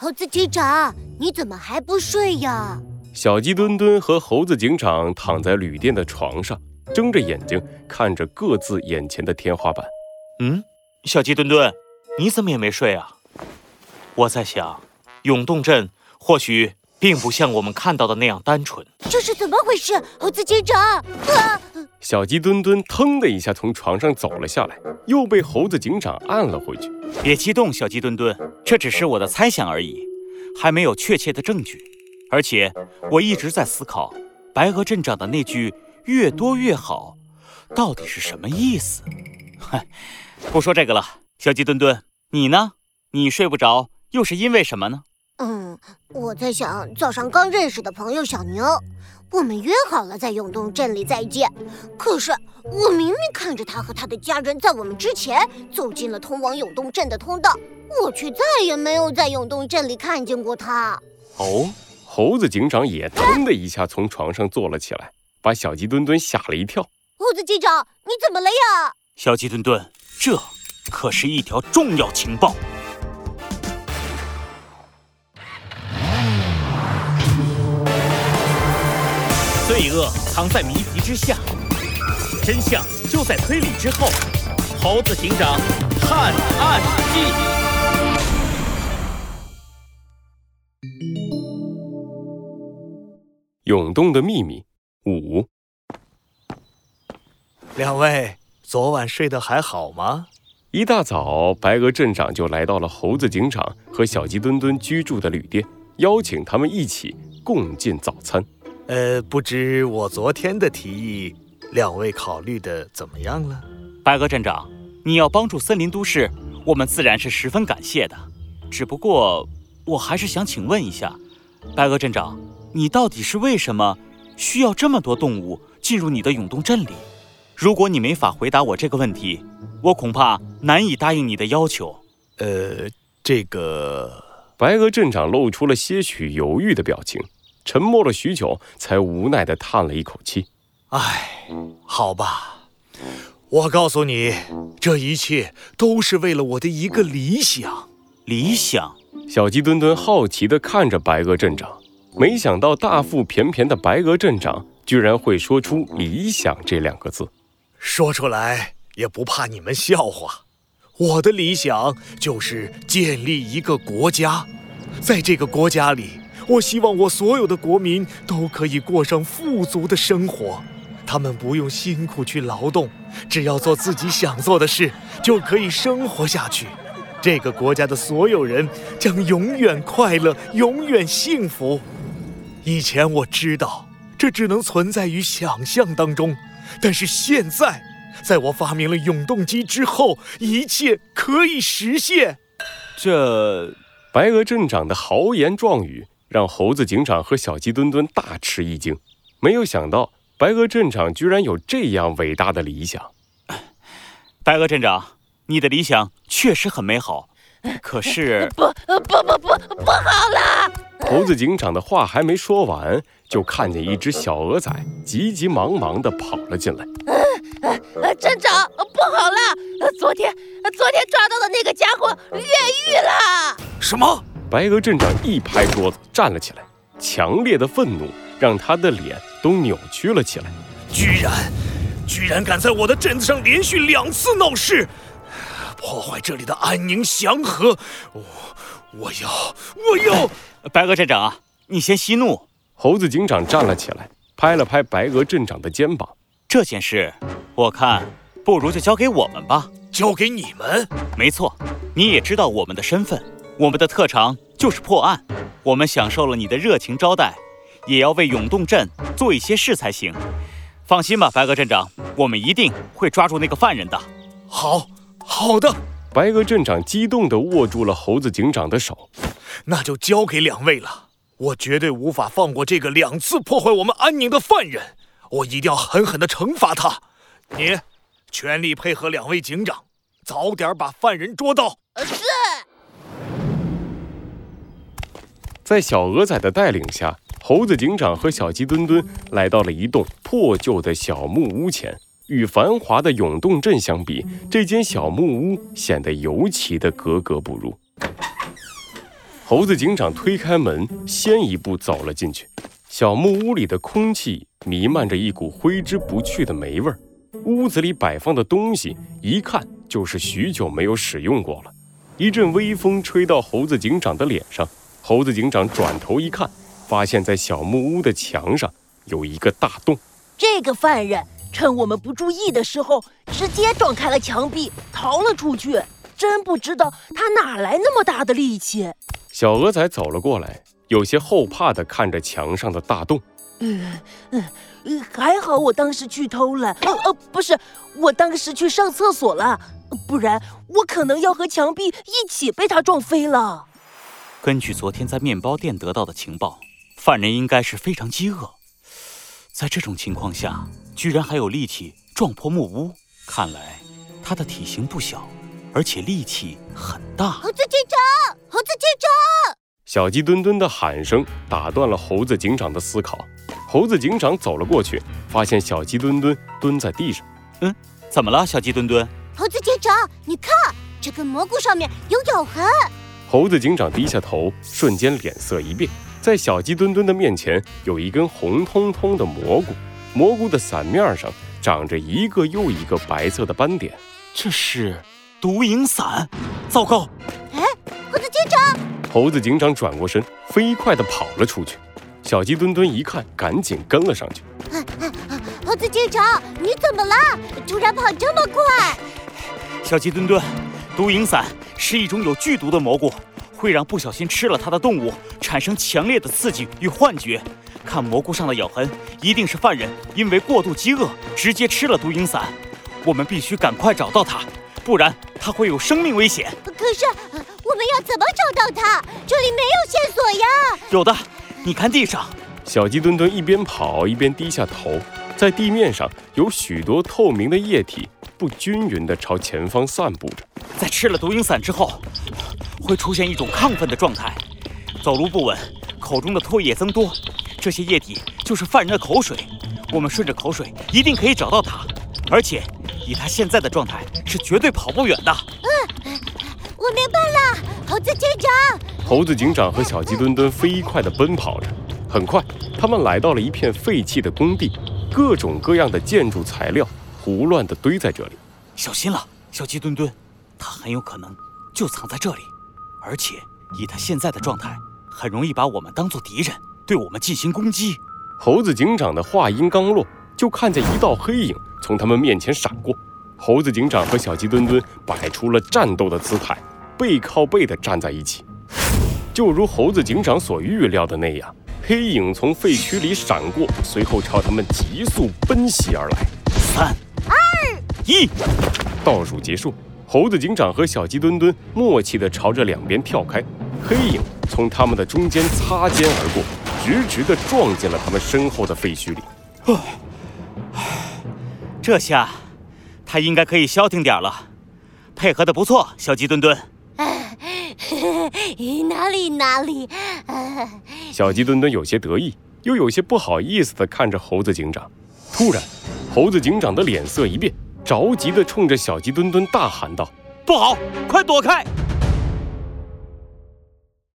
猴子警长，你怎么还不睡呀？小鸡墩墩和猴子警长躺在旅店的床上，睁着眼睛看着各自眼前的天花板。嗯，小鸡墩墩，你怎么也没睡啊？我在想，永动镇或许并不像我们看到的那样单纯。这是怎么回事？猴子警长！啊！小鸡墩墩腾的一下从床上走了下来，又被猴子警长按了回去。别激动，小鸡墩墩，这只是我的猜想而已，还没有确切的证据。而且我一直在思考，白鹅镇长的那句“越多越好”到底是什么意思？嗨，不说这个了。小鸡墩墩，你呢？你睡不着，又是因为什么呢？嗯，我在想早上刚认识的朋友小牛，我们约好了在永动镇里再见。可是我明明看着他和他的家人在我们之前走进了通往永动镇的通道，我却再也没有在永动镇里看见过他。哦。猴子警长也腾的一下从床上坐了起来，把小鸡墩墩吓了一跳。猴子警长，你怎么了呀？小鸡墩墩，这可是一条重要情报。罪恶藏在谜题之下，真相就在推理之后。猴子警长探案记。涌动的秘密五。两位昨晚睡得还好吗？一大早，白鹅镇长就来到了猴子警长和小鸡墩墩居住的旅店，邀请他们一起共进早餐。呃，不知我昨天的提议，两位考虑的怎么样了？白鹅镇长，你要帮助森林都市，我们自然是十分感谢的。只不过，我还是想请问一下，白鹅镇长。你到底是为什么需要这么多动物进入你的永动镇里？如果你没法回答我这个问题，我恐怕难以答应你的要求。呃，这个白鹅镇长露出了些许犹豫的表情，沉默了许久，才无奈地叹了一口气：“唉，好吧，我告诉你，这一切都是为了我的一个理想。理想。”小鸡墩墩好奇地看着白鹅镇长。没想到大腹便便的白鹅镇长居然会说出“理想”这两个字，说出来也不怕你们笑话。我的理想就是建立一个国家，在这个国家里，我希望我所有的国民都可以过上富足的生活，他们不用辛苦去劳动，只要做自己想做的事，就可以生活下去。这个国家的所有人将永远快乐，永远幸福。以前我知道这只能存在于想象当中，但是现在，在我发明了永动机之后，一切可以实现。这白鹅镇长的豪言壮语让猴子警长和小鸡墩墩大吃一惊，没有想到白鹅镇长居然有这样伟大的理想。白鹅镇长，你的理想确实很美好，可是不不不不不好了！猴子警长的话还没说完，就看见一只小鹅仔急急忙忙地跑了进来。镇长，不好了！昨天，昨天抓到的那个家伙越狱了！什么？白鹅镇长一拍桌子站了起来，强烈的愤怒让他的脸都扭曲了起来。居然，居然敢在我的镇子上连续两次闹事，破坏这里的安宁祥和！我，我要，我要！白鹅镇长啊，你先息怒。猴子警长站了起来，拍了拍白鹅镇长的肩膀。这件事，我看不如就交给我们吧。交给你们？没错，你也知道我们的身份，我们的特长就是破案。我们享受了你的热情招待，也要为永动镇做一些事才行。放心吧，白鹅镇长，我们一定会抓住那个犯人的。好，好的。白鹅镇长激动地握住了猴子警长的手。那就交给两位了，我绝对无法放过这个两次破坏我们安宁的犯人，我一定要狠狠地惩罚他。你，全力配合两位警长，早点把犯人捉到。是。在小鹅仔的带领下，猴子警长和小鸡墩墩来到了一栋破旧的小木屋前。与繁华的永动镇相比，这间小木屋显得尤其的格格不入。猴子警长推开门，先一步走了进去。小木屋里的空气弥漫着一股挥之不去的霉味儿，屋子里摆放的东西一看就是许久没有使用过了。一阵微风吹到猴子警长的脸上，猴子警长转头一看，发现在小木屋的墙上有一个大洞。这个犯人趁我们不注意的时候，直接撞开了墙壁，逃了出去。真不知道他哪来那么大的力气。小鹅仔走了过来，有些后怕地看着墙上的大洞。嗯嗯，还好我当时去偷了，呃呃，不是，我当时去上厕所了，不然我可能要和墙壁一起被他撞飞了。根据昨天在面包店得到的情报，犯人应该是非常饥饿，在这种情况下，居然还有力气撞破木屋，看来他的体型不小。而且力气很大。猴子警长，猴子警长！小鸡墩墩的喊声打断了猴子警长的思考。猴子警长走了过去，发现小鸡墩墩蹲在地上。嗯，怎么了，小鸡墩墩？猴子警长，你看，这根蘑菇上面有咬痕。猴子警长低下头，瞬间脸色一变。在小鸡墩墩的面前，有一根红彤彤的蘑菇，蘑菇的伞面上长着一个又一个白色的斑点。这是。毒影伞，糟糕！哎，猴子警长！猴子警长转过身，飞快地跑了出去。小鸡墩墩一看，赶紧跟了上去。猴子警长，你怎么了？突然跑这么快？小鸡墩墩，毒影伞是一种有剧毒的蘑菇，会让不小心吃了它的动物产生强烈的刺激与幻觉。看蘑菇上的咬痕，一定是犯人因为过度饥饿直接吃了毒蝇伞。我们必须赶快找到它。不然他会有生命危险。可是我们要怎么找到他？这里没有线索呀。有的，你看地上。小鸡墩墩一边跑一边低下头，在地面上有许多透明的液体，不均匀地朝前方散布着。在吃了毒蝇散之后，会出现一种亢奋的状态，走路不稳，口中的唾液增多。这些液体就是犯人的口水。我们顺着口水一定可以找到他，而且。以他现在的状态，是绝对跑不远的。嗯，我明白了，猴子警长。猴子警长和小鸡墩墩飞快地奔跑着，很快，他们来到了一片废弃的工地，各种各样的建筑材料胡乱地堆在这里。小心了，小鸡墩墩，他很有可能就藏在这里，而且以他现在的状态，很容易把我们当做敌人，对我们进行攻击。猴子警长的话音刚落，就看见一道黑影。从他们面前闪过，猴子警长和小鸡墩墩摆出了战斗的姿态，背靠背地站在一起。就如猴子警长所预料的那样，黑影从废墟里闪过，随后朝他们急速奔袭而来。三、二、一，倒数结束，猴子警长和小鸡墩墩默契地朝着两边跳开，黑影从他们的中间擦肩而过，直直地撞进了他们身后的废墟里。这下，他应该可以消停点了。配合的不错，小鸡墩墩。哪里哪里。小鸡墩墩有些得意，又有些不好意思地看着猴子警长。突然，猴子警长的脸色一变，着急地冲着小鸡墩墩大喊道：“不好，快躲开！”